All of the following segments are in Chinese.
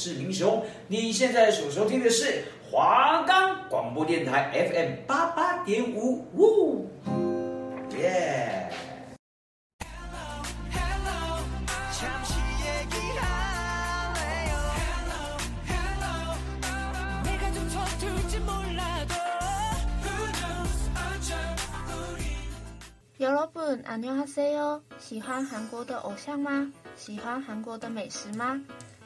是明雄。你现在所收听的是华冈广播电台 FM 八八点五，呜，耶。여러분， 안녕하세요。喜欢韩国的偶像吗？喜欢韩国的美食吗？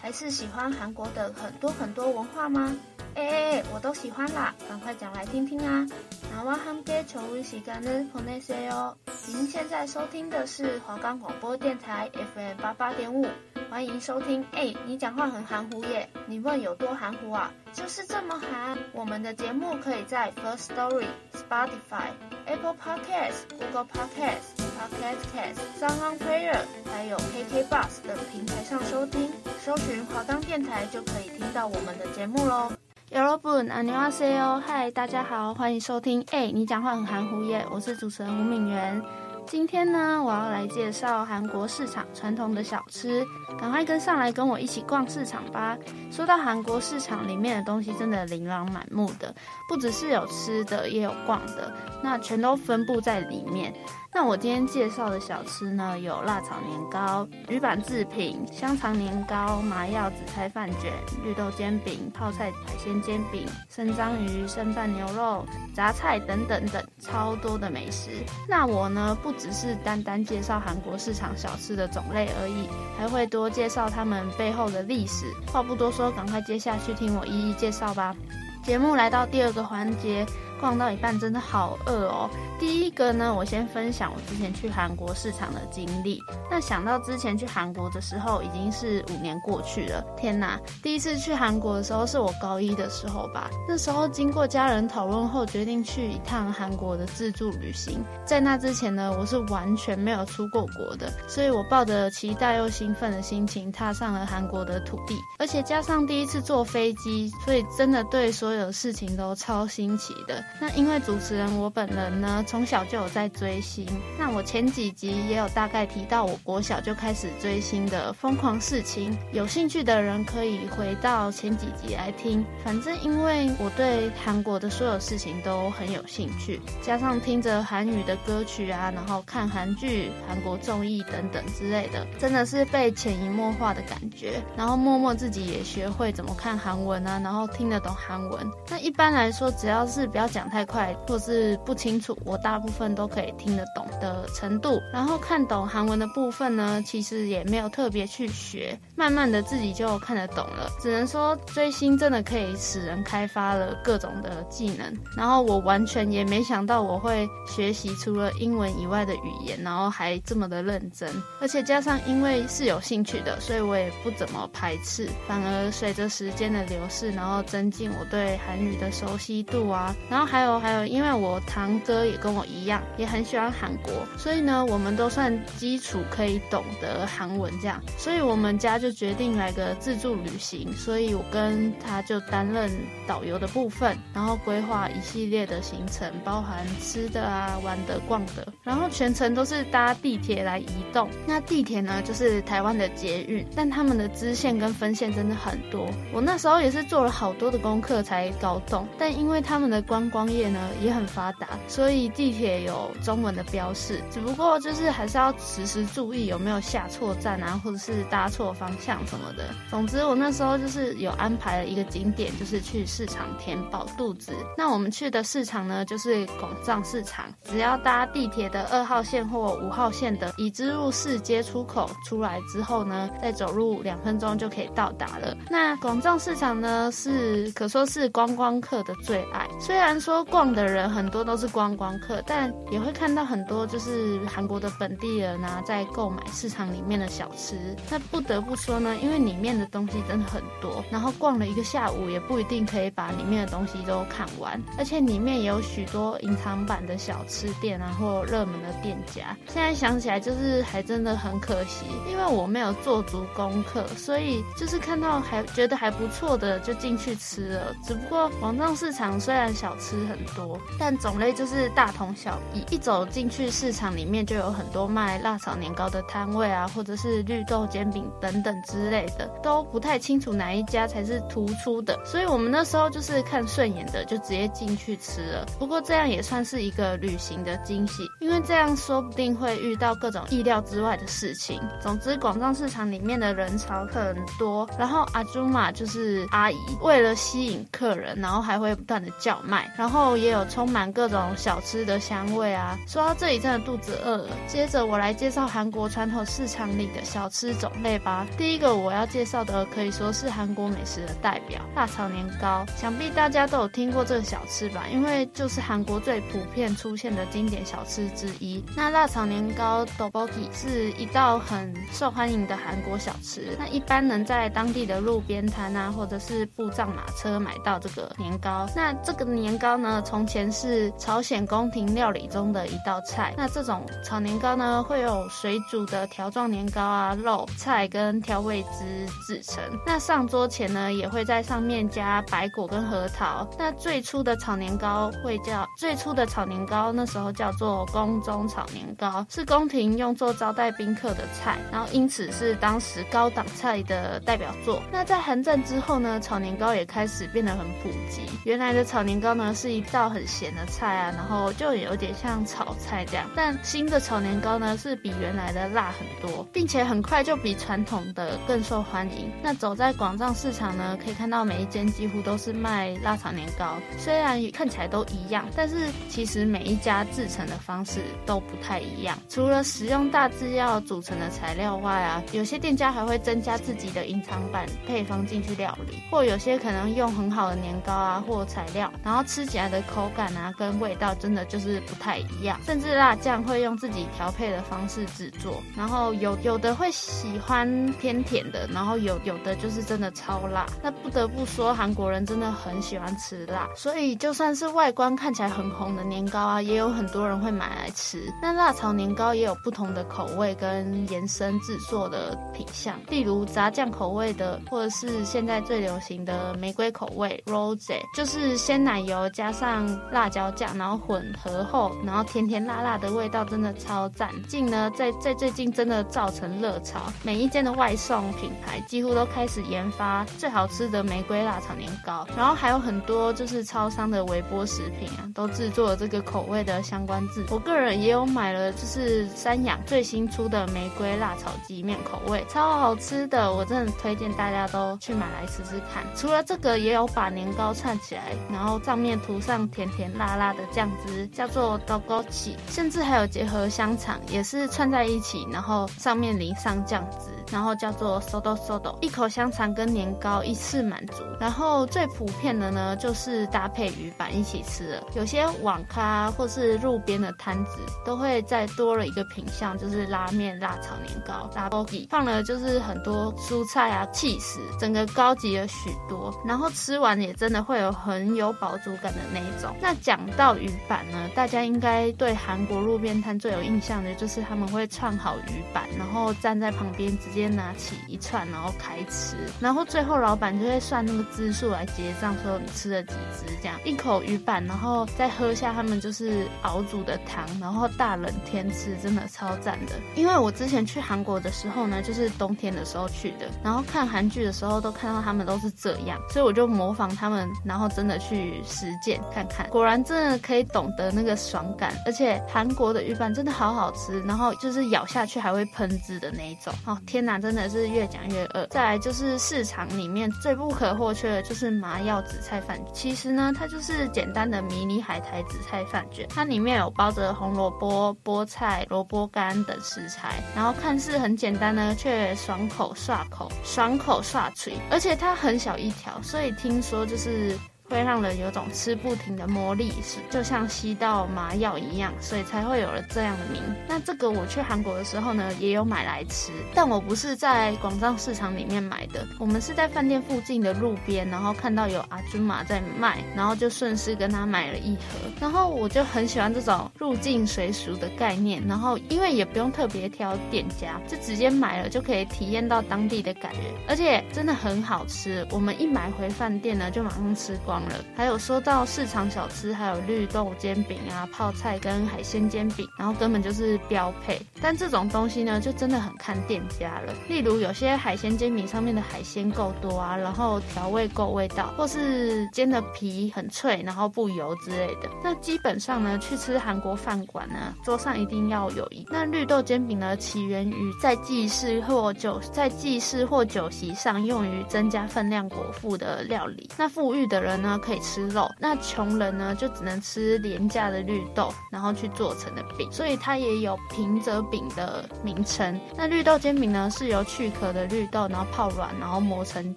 还是喜欢韩国的很多很多文化吗？哎哎哎，我都喜欢啦！赶快讲来听听啊！나와함께좋은시간을보내세요。您现在收听的是华冈广播电台 FM 八八点五。欢迎收听。哎，你讲话很含糊耶！你问有多含糊啊？就是这么含。我们的节目可以在 First Story、Spotify、Apple Podcasts、Google Podcasts、 Pocket Casts、SoundOnPlayer，还有 KK Bus 等平台上收听。搜寻华冈电台就可以听到我们的节目喽。여러분，안녕하세요。嗨，大家好，欢迎收听。哎，你讲话很含糊耶！我是主持人吴敏媛。今天呢，我要来介绍韩国市场传统的小吃，赶快跟上来跟我一起逛市场吧。说到韩国市场里面的东西，真的琳琅满目的，不只是有吃的，也有逛的，那全都分布在里面。 那我今天介绍的小吃呢，有辣炒年糕、鱼板制品、香肠年糕、麻药紫菜饭卷、绿豆煎饼、泡菜海鲜煎饼、生章鱼、生拌牛肉、杂菜等等等，超多的美食。那我呢，不只是单单介绍韩国市场小吃的种类而已，还会多介绍他们背后的历史。话不多说，赶快接下去听我一一介绍吧。节目来到第二个环节。逛到一半真的好饿哦！第一个呢，我先分享我之前去韩国市场的经历。那想到之前去韩国的时候，已经是五年过去了。天哪，第一次去韩国的时候是我高一的时候吧？那时候经过家人讨论后，决定去一趟韩国的自助旅行。在那之前呢，我是完全没有出过国的，所以我抱着期待又兴奋的心情踏上了韩国的土地。而且加上第一次坐飞机，所以真的对所有事情都超新奇的。那因为主持人我本人呢，从小就有在追星。那我前几集也有大概提到，我国小就开始追星的疯狂事情。有兴趣的人可以回到前几集来听。反正因为我对韩国的所有事情都很有兴趣，加上听着韩语的歌曲啊，然后看韩剧、韩国综艺等等之类的，真的是被潜移默化的感觉。然后默默自己也学会怎么看韩文啊，然后听得懂韩文。那一般来说，只要是比较讲。太快或是不清楚，我大部分都可以听得懂的程度。然后看懂韩文的部分呢，其实也没有特别去学，慢慢的自己就看得懂了。只能说追星真的可以使人开发了各种的技能。然后我完全也没想到我会学习除了英文以外的语言，然后还这么的认真。而且加上因为是有兴趣的，所以我也不怎么排斥，反而随着时间的流逝，然后增进我对韩语的熟悉度啊，然后还。有还有，因为我堂哥也跟我一样，也很喜欢韩国，所以呢，我们都算基础可以懂得韩文这样，所以我们家就决定来个自助旅行，所以我跟他就担任导游的部分，然后规划一系列的行程，包含吃的啊、玩的、逛的，然后全程都是搭地铁来移动。那地铁呢，就是台湾的捷运，但他们的支线跟分线真的很多，我那时候也是做了好多的功课才搞懂，但因为他们的观光。光业呢也很发达，所以地铁有中文的标示，只不过就是还是要时时注意有没有下错站啊，或者是搭错方向什么的。总之，我那时候就是有安排了一个景点，就是去市场填饱肚子。那我们去的市场呢，就是广藏市场，只要搭地铁的二号线或五号线的已知入市街出口出来之后呢，再走路两分钟就可以到达了。那广藏市场呢，是可说是观光客的最爱，虽然说。逛的人很多都是观光客，但也会看到很多就是韩国的本地人啊，在购买市场里面的小吃。那不得不说呢，因为里面的东西真的很多，然后逛了一个下午也不一定可以把里面的东西都看完，而且里面也有许多隐藏版的小吃店啊，或热门的店家。现在想起来就是还真的很可惜，因为我没有做足功课，所以就是看到还觉得还不错的就进去吃了。只不过网上市场虽然小吃。吃很多，但种类就是大同小异。一走进去市场里面，就有很多卖辣炒年糕的摊位啊，或者是绿豆煎饼等等之类的，都不太清楚哪一家才是突出的。所以我们那时候就是看顺眼的，就直接进去吃了。不过这样也算是一个旅行的惊喜，因为这样说不定会遇到各种意料之外的事情。总之，广藏市场里面的人潮很多，然后阿朱玛就是阿姨，为了吸引客人，然后还会不断的叫卖，然后也有充满各种小吃的香味啊。说到这里，真的肚子饿了。接着我来介绍韩国传统市场里的小吃种类吧。第一个我要介绍的可以说是韩国美食的代表——辣炒年糕。想必大家都有听过这个小吃吧？因为就是韩国最普遍出现的经典小吃之一。那辣炒年糕 tteokbokki 是一道很受欢迎的韩国小吃。那一般能在当地的路边摊啊，或者是布帐马车买到这个年糕。那这个年糕呢，从前是朝鲜宫廷料理中的一道菜。那这种炒年糕呢，会有水煮的条状年糕啊、肉、菜跟调味汁制成。那上桌前呢，也会在上面加白果跟核桃。那最初的炒年糕会叫最初的炒年糕，那时候叫做宫中炒年糕，是宫廷用作招待宾客的菜，然后因此是当时高档菜的代表作。那在韩战之后呢，炒年糕也开始变得很普及。原来的炒年糕呢，是一道很咸的菜啊，然后就有点像炒菜这样。但新的炒年糕呢，是比原来的辣很多，并且很快就比传统的更受欢迎。那走在广藏市场呢，可以看到每一间几乎都是卖辣炒年糕，虽然看起来都一样，但是其实每一家制成的方式都不太一样。除了使用大制药组成的材料外啊，有些店家还会增加自己的隐藏版配方进去料理，或有些可能用很好的年糕啊或材料，然后吃起来的口感啊跟味道真的就是不太一样，甚至辣酱会用自己调配的方式制作，然后有有的会喜欢偏甜的，然后有有的就是真的超辣。那不得不说，韩国人真的很喜欢吃辣，所以就算是外观看起来很红的年糕啊，也有很多人会买来吃。那辣炒年糕也有不同的口味跟延伸制作的品相，例如炸酱口味的，或者是现在最流行的玫瑰口味 Rose，就是鲜奶油加上辣椒酱，然后混合后，然后甜甜辣辣的味道真的超赞。近呢，在在最近真的造成热潮，每一间的外送品牌几乎都开始研发最好吃的玫瑰辣炒年糕，然后还有很多就是超商的微波食品啊，都制作了这个口味的相关制。我个人也有买了，就是三养最新出的玫瑰辣炒鸡面口味，超好吃的，我真的推荐大家都去买来试试看。除了这个，也有把年糕串起来，然后上面涂上甜甜辣辣的酱汁，叫做 dogochi，甚至还有结合香肠，也是串在一起，然后上面淋上酱汁。然后叫做 sodo sodo，一口香肠跟年糕一次满足。然后最普遍的呢，就是搭配鱼板一起吃了。有些网咖或是路边的摊子都会再多了一个品项，就是拉面辣炒年糕 tteokbokki，放了就是很多蔬菜啊、起司，整个高级了许多。然后吃完也真的会有很有饱足感的那一种。那讲到鱼板呢，大家应该对韩国路边摊最有印象的就是他们会串好鱼板，然后站在旁边直接。先拿起一串，然后开吃，然后最后老板就会算那个支数来结账，说你吃了几只，这样一口鱼板，然后再喝下他们就是熬煮的汤，然后大冷天吃，真的超赞的。因为我之前去韩国的时候呢，就是冬天的时候去的，然后看韩剧的时候都看到他们都是这样，所以我就模仿他们，然后真的去实践看看，果然真的可以懂得那个爽感，而且韩国的鱼板真的好好吃，然后就是咬下去还会喷汁的那一种，哦天。那真的是越讲越饿。再来就是市场里面最不可或缺的就是麻药紫菜饭卷。其实呢，它就是简单的迷你海苔紫菜饭卷，它里面有包着红萝卜、菠菜、萝卜干等食材，然后看似很简单呢，却爽口刷口，爽口刷嘴，而且它很小一条，所以听说就是。会让人有种吃不停的魔力，是就像吸到麻药一样，所以才会有了这样的名。那这个我去韩国的时候呢，也有买来吃，但我不是在广藏市场里面买的，我们是在饭店附近的路边，然后看到有阿尊玛在卖，然后就顺势跟他买了一盒。然后我就很喜欢这种入境随俗的概念，然后因为也不用特别挑店家，就直接买了就可以体验到当地的感觉，而且真的很好吃。我们一买回饭店呢，就马上吃光。光了。还有说到市场小吃，还有绿豆煎饼啊、泡菜跟海鲜煎饼，然后根本就是标配。但这种东西呢，就真的很看店家了。例如有些海鲜煎饼上面的海鲜够多啊，然后调味够味道，或是煎的皮很脆，然后不油之类的。那基本上呢，去吃韩国饭馆呢，桌上一定要有一。那绿豆煎饼呢，起源于在祭祀或酒在祭祀或酒席上用于增加分量果腹的料理。那富裕的人呢，可以吃肉；那穷人呢，就只能吃廉价的绿豆，然后去做成的饼。所以它也有平泽饼的名称。那绿豆煎饼呢，是由去壳的绿豆，然后泡软，然后磨成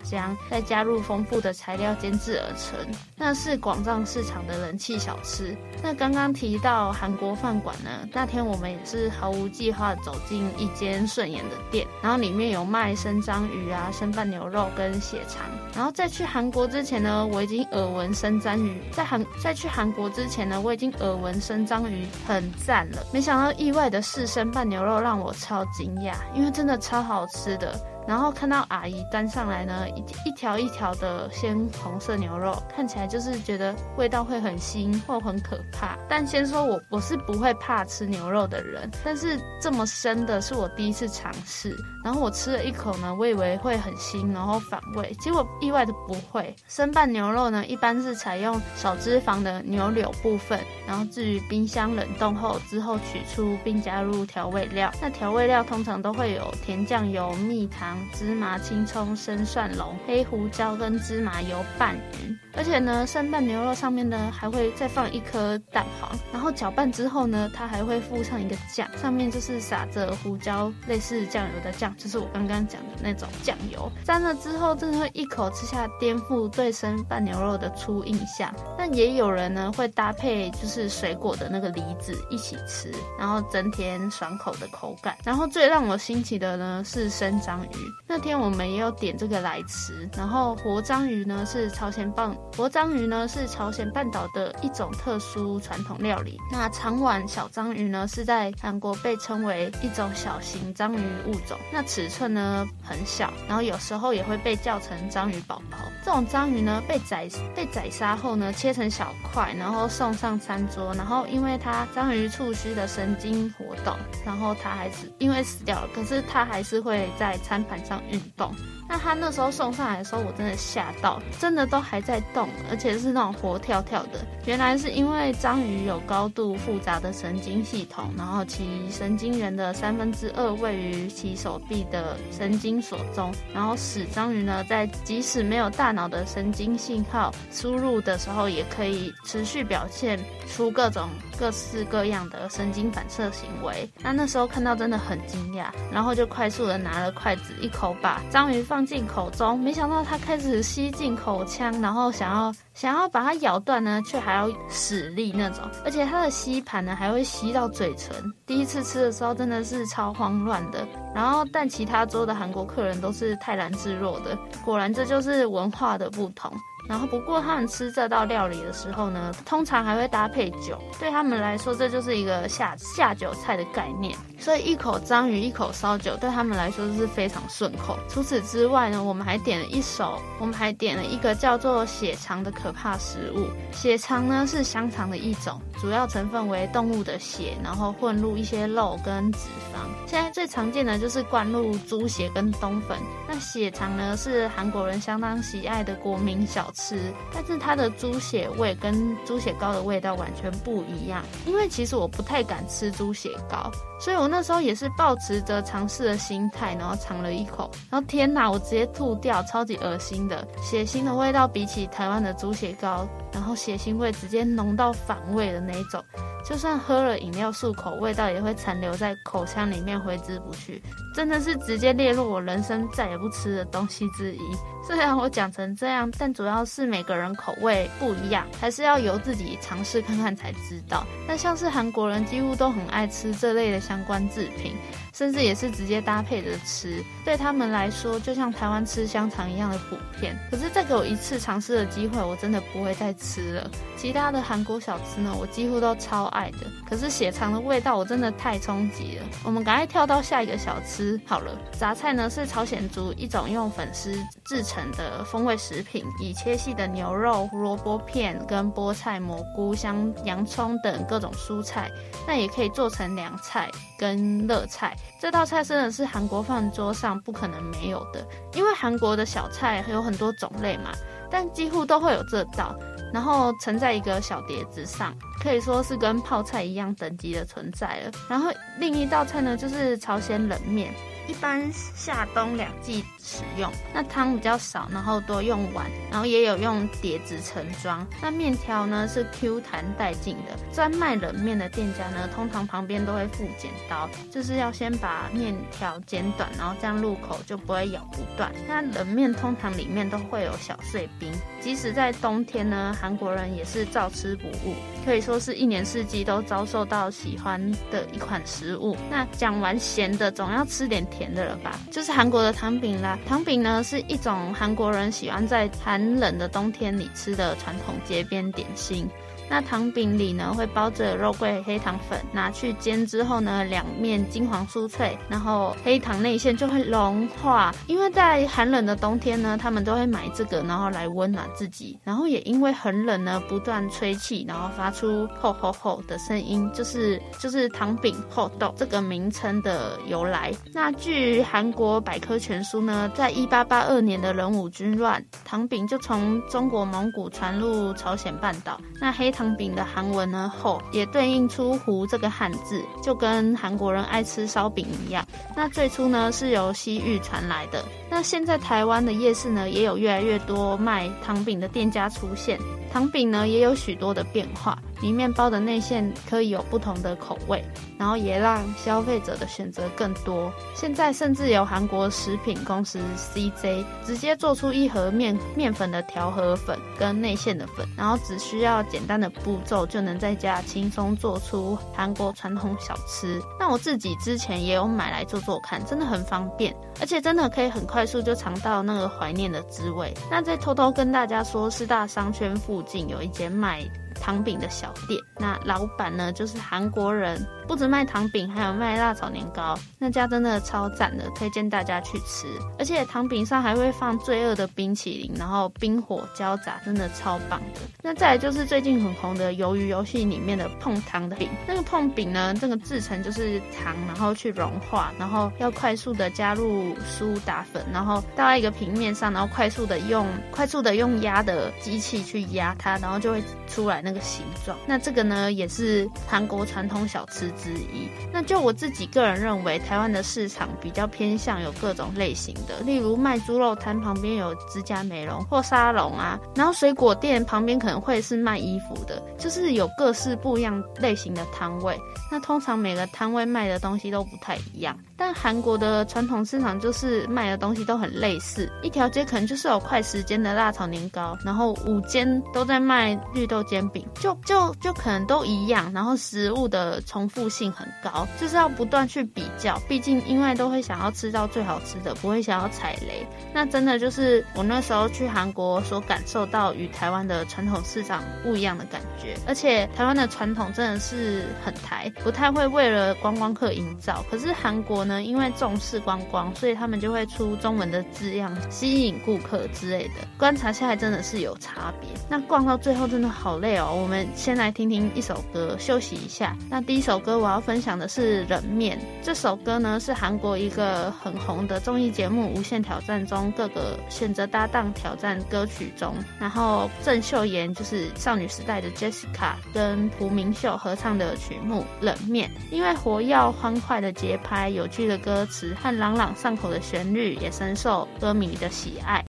浆，再加入丰富的材料煎制而成。那是广藏市场的人气小吃。那刚刚提到韩国饭馆呢，那天我们也是毫无计划走进一间顺眼的店，然后里面有卖生章鱼啊、生拌牛肉跟血肠。然后在去韩国之前呢，我已经耳闻生章鱼，在韩在去韩国之前呢，我已经耳闻生章鱼很赞了。没想到意外的四生拌牛肉让我超惊讶，因为真的超好吃的。然后看到阿姨端上来呢，一一条一条的鲜红色牛肉，看起来就是觉得味道会很腥或很可怕。但先说我我是不会怕吃牛肉的人，但是这么生的是我第一次尝试。然后我吃了一口呢，我以为会很腥，然后反胃，结果意外的不会。生拌牛肉呢，一般是采用少脂肪的牛柳部分，然后置于冰箱冷冻后之后取出，并加入调味料。那调味料通常都会有甜酱油、蜜糖。芝麻、青葱、生蒜蓉、黑胡椒跟芝麻油拌匀，而且呢，生拌牛肉上面呢还会再放一颗蛋黄，然后搅拌之后呢，它还会附上一个酱，上面就是撒着胡椒，类似酱油的酱，就是我刚刚讲的那种酱油。沾了之后，真的会一口吃下，颠覆对生拌牛肉的初印象。但也有人呢会搭配就是水果的那个梨子一起吃，然后增添爽口的口感。然后最让我新奇的呢是生章鱼。那天我们也有点这个来吃，然后活章鱼呢是朝鲜半活章鱼呢是朝鲜半岛的一种特殊传统料理。那长碗小章鱼呢是在韩国被称为一种小型章鱼物种，那尺寸呢很小，然后有时候也会被叫成章鱼宝宝。这种章鱼呢被宰被宰杀后呢切成小块，然后送上餐桌，然后因为它章鱼触须的神经活动，然后它还是因为死掉了，可是它还是会在餐盘上运动。那他那时候送上来的时候，我真的吓到，真的都还在动，而且是那种活跳跳的。原来是因为章鱼有高度复杂的神经系统，然后其神经元的三分之二位于其手臂的神经索中，然后使章鱼呢，在即使没有大脑的神经信号输入的时候，也可以持续表现出各种各式各样的神经反射行为。那那时候看到真的很惊讶，然后就快速的拿了筷子，一口把章鱼放。放进口中，没想到它开始吸进口腔，然后想要想要把它咬断呢，却还要使力那种，而且它的吸盘呢还会吸到嘴唇。第一次吃的时候真的是超慌乱的，然后但其他桌的韩国客人都是泰然自若的，果然这就是文化的不同。然后不过他们吃这道料理的时候呢，通常还会搭配酒，对他们来说这就是一个下下酒菜的概念。所以一口章鱼一口烧酒对他们来说是非常顺口。除此之外呢，我们还点了一手，我们还点了一个叫做血肠的可怕食物。血肠呢是香肠的一种，主要成分为动物的血，然后混入一些肉跟脂肪。现在最常见的就是灌入猪血跟冬粉。那血肠呢是韩国人相当喜爱的国民小吃，但是它的猪血味跟猪血糕的味道完全不一样。因为其实我不太敢吃猪血糕，所以我那时候也是抱持着尝试的心态，然后尝了一口，然后天哪，我直接吐掉，超级恶心的，血腥的味道比起台湾的猪血糕，然后血腥味直接浓到反胃的那一种。就算喝了饮料漱口，味道也会残留在口腔里面挥之不去，真的是直接列入我人生再也不吃的东西之一。虽然我讲成这样，但主要是每个人口味不一样，还是要由自己尝试看看才知道。但像是韩国人几乎都很爱吃这类的相关制品。甚至也是直接搭配着吃，对他们来说就像台湾吃香肠一样的普遍。可是再给我一次尝试的机会，我真的不会再吃。吃了。其他的韩国小吃呢，我几乎都超爱爱的。可是血肠的味道我真的太冲击了。我们赶快跳到下一个小吃好了。杂菜呢是朝鲜族一种用粉丝制成的风味食品，以切细的牛肉、胡萝卜片跟菠菜、蘑菇、香洋葱等各种蔬菜，那也可以做成凉菜跟热菜。这道菜真的是韩国饭桌上不可能没有的，因为韩国的小菜有很多种类嘛，但几乎都会有这道，然后盛在一个小碟子上，可以说是跟泡菜一样等级的存在了。然后另一道菜呢，就是朝鲜冷面。一般夏冬两季使用，那汤比较少，然后多用碗，然后也有用碟子盛装。那面条呢是 Q 弹带劲的。专卖冷面的店家呢，通常旁边都会附剪刀，就是要先把面条剪短，然后这样入口就不会咬不断。那冷面通常里面都会有小碎冰，即使在冬天呢，韩国人也是照吃不误，可以说是一年四季都遭受到喜欢的一款食物。那讲完咸的，总要吃点甜的了吧，就是韩国的糖饼啦。糖饼呢是一种韩国人喜欢在寒冷的冬天里吃的传统街边点心。那糖饼里呢，会包着肉桂黑糖粉，拿去煎之后呢，两面金黄酥脆，然后黑糖内馅就会融化。因为在寒冷的冬天呢，他们都会买这个，然后来温暖自己。然后也因为很冷呢，不断吹气，然后发出吼吼吼的声音，就是就是糖饼厚豆这个名称的由来。那据韩国百科全书呢，在一八八二年的壬午军乱，糖饼就从中国蒙古传入朝鲜半岛。那黑糖饼的韩文呢，厚也对应出“胡”这个汉字，就跟韩国人爱吃烧饼一样。那最初呢是由西域传来的。那现在台湾的夜市呢，也有越来越多卖糖饼的店家出现。糖饼呢也有许多的变化，里面包的内馅可以有不同的口味，然后也让消费者的选择更多。现在甚至有韩国食品公司 CJ 直接做出一盒面面粉的调和粉跟内馅的粉，然后只需要简单的步骤就能在家轻松做出韩国传统小吃。那我自己之前也有买来做做看，真的很方便，而且真的可以很快速就尝到那个怀念的滋味。那再偷偷跟大家说，师大商圈附近有一间卖糖饼的小店，那老板呢就是韩国人，不止卖糖饼，还有卖辣炒年糕，那家真的超赞的，推荐大家去吃。而且糖饼上还会放罪恶的冰淇淋，然后冰火交杂，真的超棒的。那再来就是最近很红的鱿鱼游戏里面的碰糖的饼，那个碰饼呢，这个制成就是糖，然后去融化，然后要快速的加入苏打粉，然后倒在一个平面上，然后快速的用快速的用压的机器去压它，然后就会出来那个形状。那这个呢，也是韩国传统小吃之一。那就我自己个人认为，台湾的市场比较偏向有各种类型的，例如卖猪肉摊旁边有指甲美容或沙龙啊，然后水果店旁边可能会是卖衣服的，就是有各式不一样类型的摊位。那通常每个摊位卖的东西都不太一样。但韩国的传统市场就是卖的东西都很类似，一条街可能就是有快十间的辣炒年糕，然后五间都在卖绿豆煎饼，就就就可能都一样，然后食物的重复性很高，就是要不断去比较，毕竟因为都会想要吃到最好吃的，不会想要踩雷。那真的就是我那时候去韩国所感受到与台湾的传统市场不一样的感觉，而且台湾的传统真的是很台，不太会为了观光客营造，可是韩国呢，因为重视观光，所以他们就会出中文的字样，吸引顾客之类的。观察下来真的是有差别。那逛到最后真的好累哦。我们先来听听一首歌，休息一下。那第一首歌我要分享的是《冷面》。这首歌呢是韩国一个很红的综艺节目《无限挑战》中各个选择搭档挑战歌曲中，然后郑秀妍就是少女时代的 Jessica 跟朴明秀合唱的曲目《冷面》，因为活跃欢快的节拍有。剧的歌词和朗朗上口的旋律也深受歌迷的喜爱。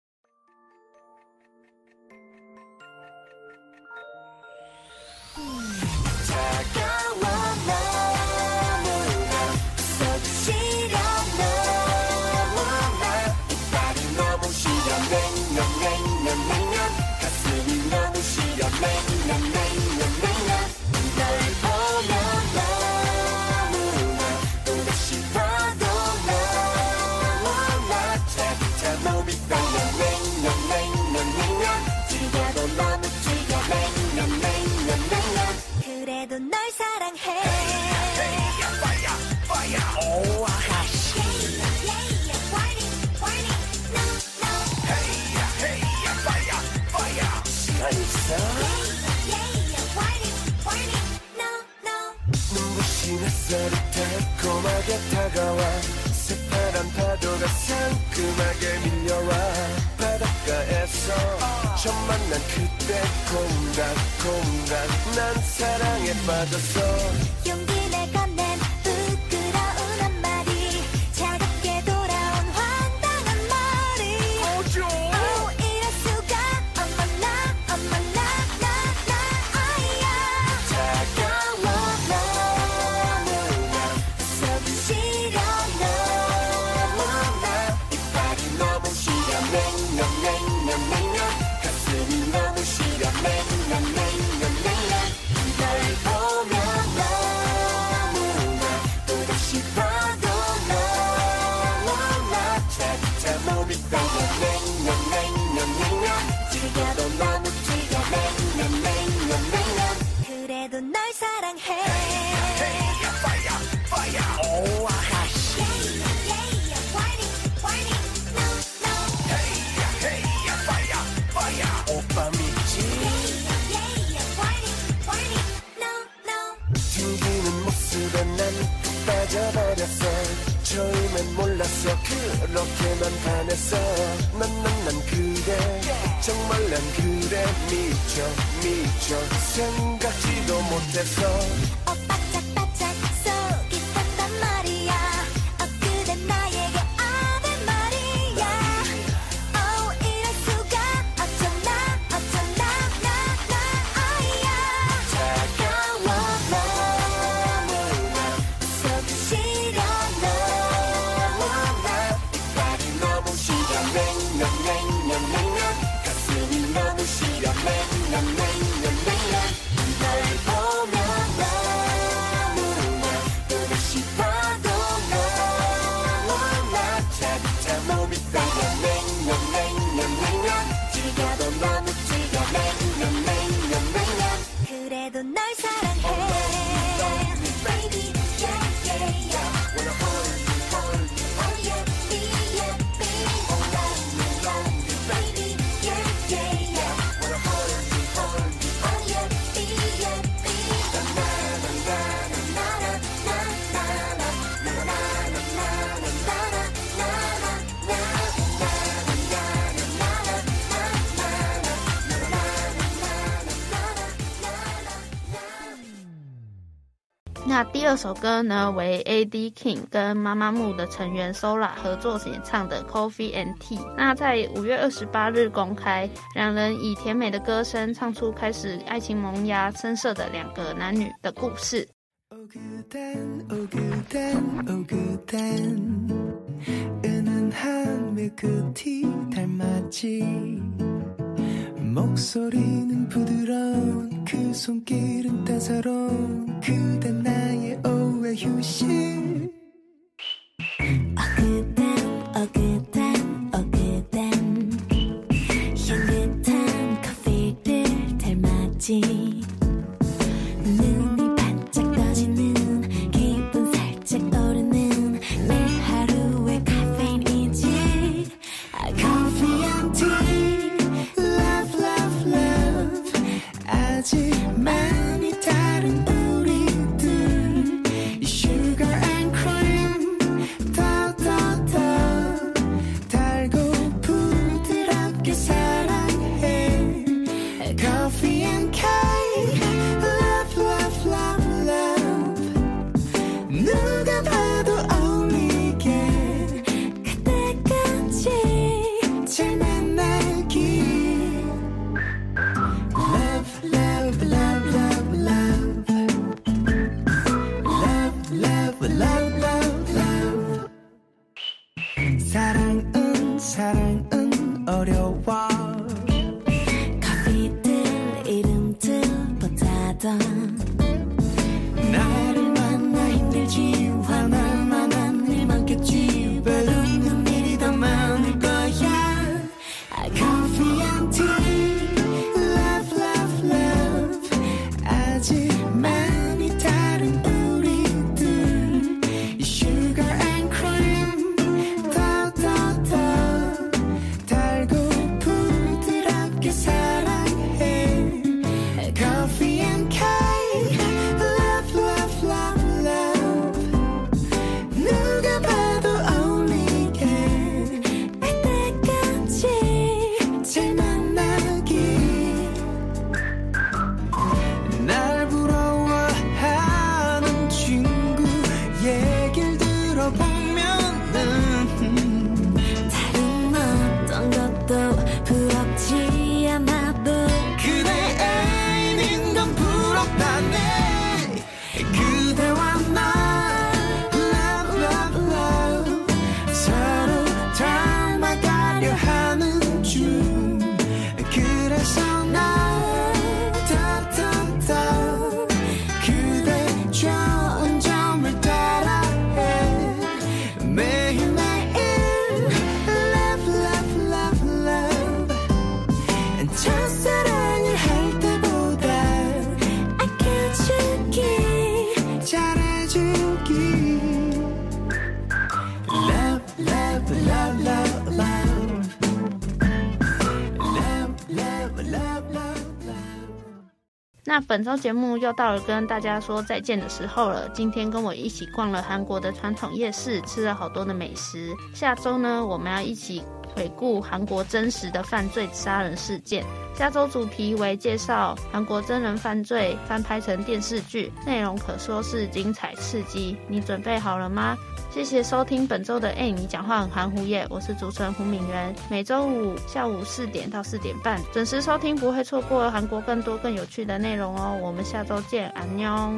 만난 그때 콩닥콩닥 난 사랑에 빠졌어 난 그래 미쳐 미쳐. 생각지도 못했어 这首歌呢为 ad king 跟妈妈木的成员 sola 合作演唱的 coffee and tea 那在五月二十八日公开两人以甜美的歌声唱出开始爱情萌芽深色的两个男女的故事。 목소리는 부드러운 그 손길은 따사로운 그대 나의 오후의 휴식. 어그댄 어그댄 어그댄. 향긋한 커피를 닮았지. 같이 本周节目又到了跟大家说再见的时候了。今天跟我一起逛了韩国的传统夜市，吃了好多的美食。下周呢，我们要一起回顾韩国真实的犯罪杀人事件。下周主题为介绍韩国真人犯罪翻拍成电视剧，内容可说是精彩刺激。你准备好了吗？谢谢收听本周的《欸，你讲话很含糊耶》，我是主持人胡敏媛。每周五下午四点到四点半准时收听，不会错过韩国更多更有趣的内容哦。我们下周见，安妞。